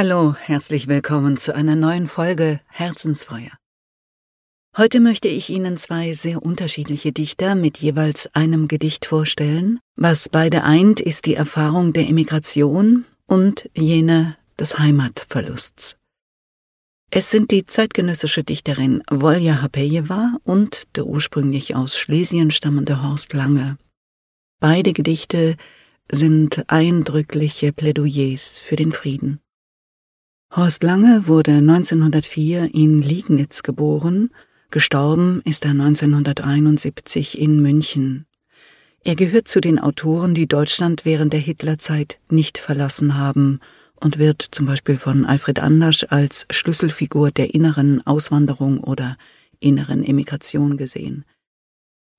Hallo, herzlich willkommen zu einer neuen Folge Herzensfeuer. Heute möchte ich Ihnen zwei sehr unterschiedliche Dichter mit jeweils einem Gedicht vorstellen. Was beide eint, ist die Erfahrung der Emigration und jene des Heimatverlusts. Es sind die zeitgenössische Dichterin Wolja Hapejewa und der ursprünglich aus Schlesien stammende Horst Lange. Beide Gedichte sind eindrückliche Plädoyers für den Frieden. Horst Lange wurde 1904 in Liegnitz geboren, gestorben ist er 1971 in München. Er gehört zu den Autoren, die Deutschland während der Hitlerzeit nicht verlassen haben und wird zum Beispiel von Alfred Andersch als Schlüsselfigur der inneren Auswanderung oder inneren Emigration gesehen.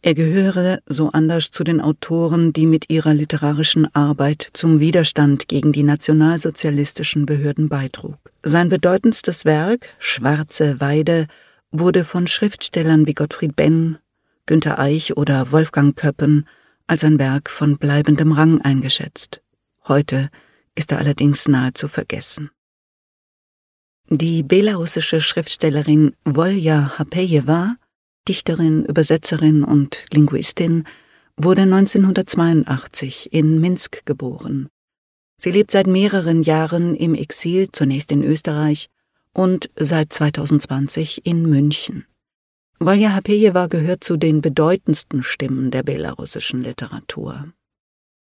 Er gehöre, so anders, zu den Autoren, die mit ihrer literarischen Arbeit zum Widerstand gegen die nationalsozialistischen Behörden beitrug. Sein bedeutendstes Werk, Schwarze Weide, wurde von Schriftstellern wie Gottfried Benn, Günter Eich oder Wolfgang Köppen als ein Werk von bleibendem Rang eingeschätzt. Heute ist er allerdings nahezu vergessen. Die belarussische Schriftstellerin Wolja Hapejewa Dichterin, Übersetzerin und Linguistin, wurde 1982 in Minsk geboren. Sie lebt seit mehreren Jahren im Exil, zunächst in Österreich und seit 2020 in München. Valja Hapejewa gehört zu den bedeutendsten Stimmen der belarussischen Literatur.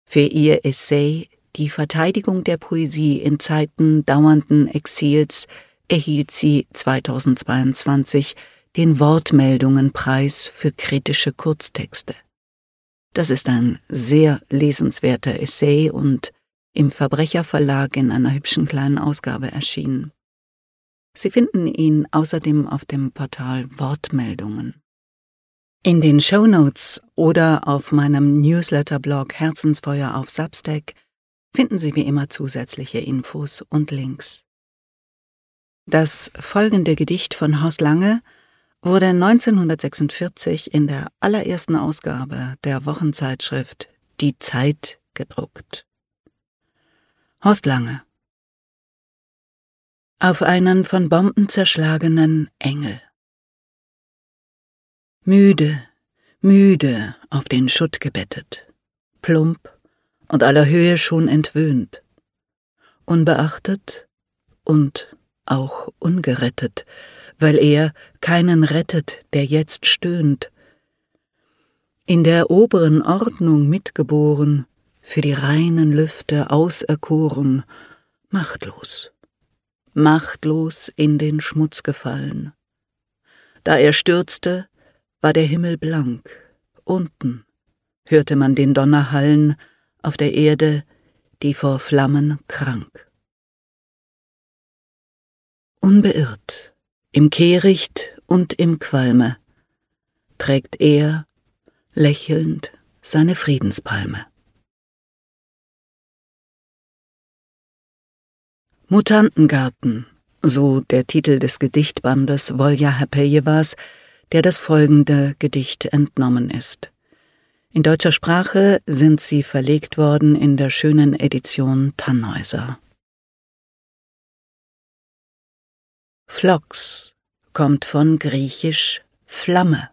Für ihr Essay Die Verteidigung der Poesie in Zeiten dauernden Exils erhielt sie 2022 den Wortmeldungenpreis für kritische Kurztexte. Das ist ein sehr lesenswerter Essay und im Verbrecherverlag in einer hübschen kleinen Ausgabe erschienen. Sie finden ihn außerdem auf dem Portal Wortmeldungen. In den Show Notes oder auf meinem Newsletter-Blog Herzensfeuer auf Substack finden Sie wie immer zusätzliche Infos und Links. Das folgende Gedicht von Horst Lange wurde 1946 in der allerersten Ausgabe der Wochenzeitschrift Die Zeit gedruckt. Horst Lange Auf einen von Bomben zerschlagenen Engel. Müde, müde auf den Schutt gebettet, plump und aller Höhe schon entwöhnt, unbeachtet und auch ungerettet, weil er keinen rettet, der jetzt stöhnt. In der oberen Ordnung mitgeboren, für die reinen Lüfte auserkoren, machtlos, machtlos in den Schmutz gefallen. Da er stürzte, war der Himmel blank, unten hörte man den Donner hallen, auf der Erde, die vor Flammen krank. Unbeirrt im Kehricht und im Qualme trägt er lächelnd seine Friedenspalme. Mutantengarten, so der Titel des Gedichtbandes Volja Hapejewas, der das folgende Gedicht entnommen ist. In deutscher Sprache sind sie verlegt worden in der schönen Edition Tannhäuser. Phlox kommt von griechisch Flamme.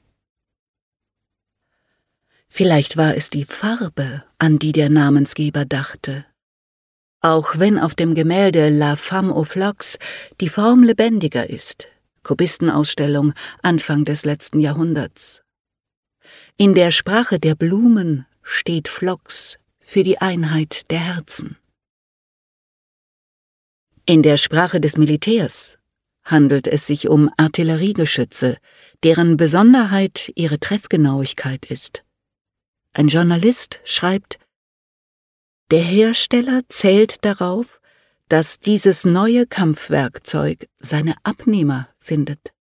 Vielleicht war es die Farbe, an die der Namensgeber dachte. Auch wenn auf dem Gemälde La Femme au Phlox die Form lebendiger ist, Kubistenausstellung Anfang des letzten Jahrhunderts. In der Sprache der Blumen steht Phlox für die Einheit der Herzen. In der Sprache des Militärs handelt es sich um Artilleriegeschütze, deren Besonderheit ihre Treffgenauigkeit ist. Ein Journalist schreibt, der Hersteller zählt darauf, dass dieses neue Kampfwerkzeug seine Abnehmer findet.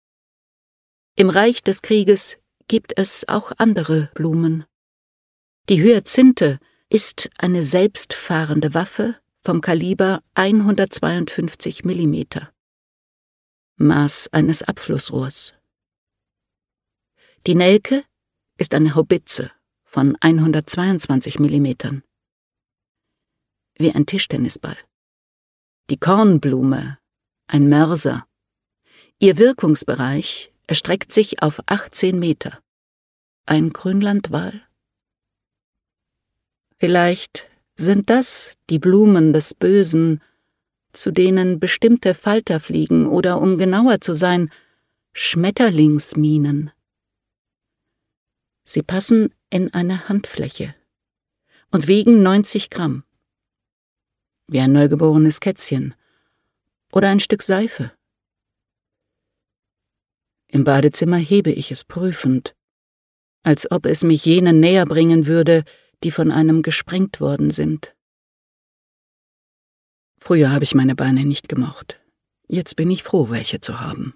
Im Reich des Krieges gibt es auch andere Blumen. Die Hyazinthe ist eine selbstfahrende Waffe vom Kaliber 152 Millimeter. Maß eines Abflussrohrs. Die Nelke ist eine Haubitze von 122 Millimetern. Wie ein Tischtennisball. die Kornblume, ein Mörser. Ihr Wirkungsbereich erstreckt sich auf 18 Meter. Ein Grünlandwal? Vielleicht sind das die Blumen des Bösen, zu denen bestimmte Falter fliegen oder, um genauer zu sein, Schmetterlingsminen. Sie passen in eine Handfläche und wiegen 90 Gramm. Wie ein neugeborenes Kätzchen oder ein Stück Seife. Im Badezimmer hebe ich es prüfend, als ob es mich jenen näher bringen würde, die von einem gesprengt worden sind. Früher habe ich meine Beine nicht gemocht. Jetzt bin ich froh, welche zu haben.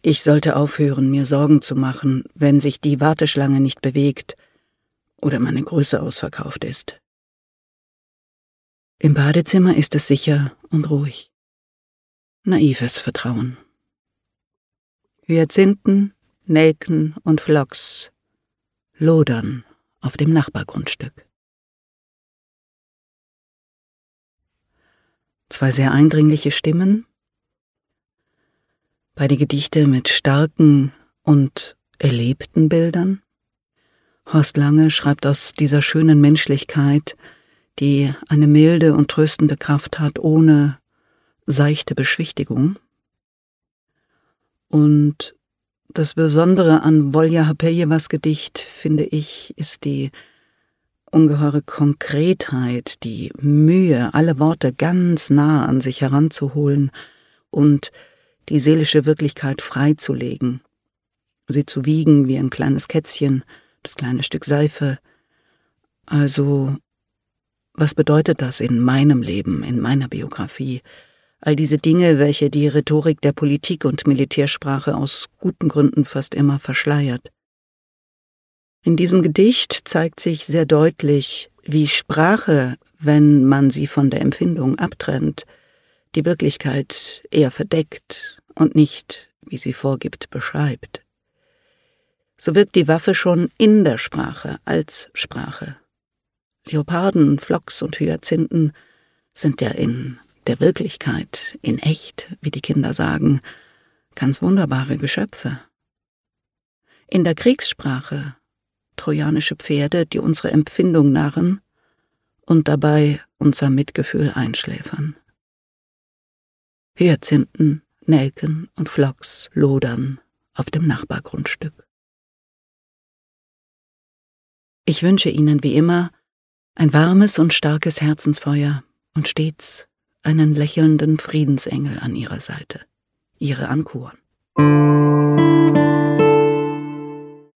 Ich sollte aufhören, mir Sorgen zu machen, wenn sich die Warteschlange nicht bewegt oder meine Größe ausverkauft ist. Im Badezimmer ist es sicher und ruhig. Naives Vertrauen. Hyazinthen, Nelken und Phlox lodern auf dem Nachbargrundstück. Zwei sehr eindringliche Stimmen, beide Gedichte mit starken und erlebten Bildern. Horst Lange schreibt aus dieser schönen Menschlichkeit, die eine milde und tröstende Kraft hat, ohne seichte Beschwichtigung. Und das Besondere an Volja Hapeljewas Gedicht, finde ich, ist die ungeheure Konkretheit, die Mühe, alle Worte ganz nah an sich heranzuholen und die seelische Wirklichkeit freizulegen, sie zu wiegen wie ein kleines Kätzchen, das kleine Stück Seife. Also, was bedeutet das in meinem Leben, in meiner Biografie? All diese Dinge, welche die Rhetorik der Politik und Militärsprache aus guten Gründen fast immer verschleiert. In diesem Gedicht zeigt sich sehr deutlich, wie Sprache, wenn man sie von der Empfindung abtrennt, die Wirklichkeit eher verdeckt und nicht, wie sie vorgibt, beschreibt. So wirkt die Waffe schon in der Sprache als Sprache. Leoparden, Flocks und Hyazinthen sind ja in der Wirklichkeit, in echt, wie die Kinder sagen, ganz wunderbare Geschöpfe. In der Kriegssprache trojanische Pferde, die unsere Empfindung narren und dabei unser Mitgefühl einschläfern. Hyazinthen, Nelken und Phlox lodern auf dem Nachbargrundstück. Ich wünsche Ihnen wie immer ein warmes und starkes Herzensfeuer und stets einen lächelnden Friedensengel an Ihrer Seite. Ihre Ankuren.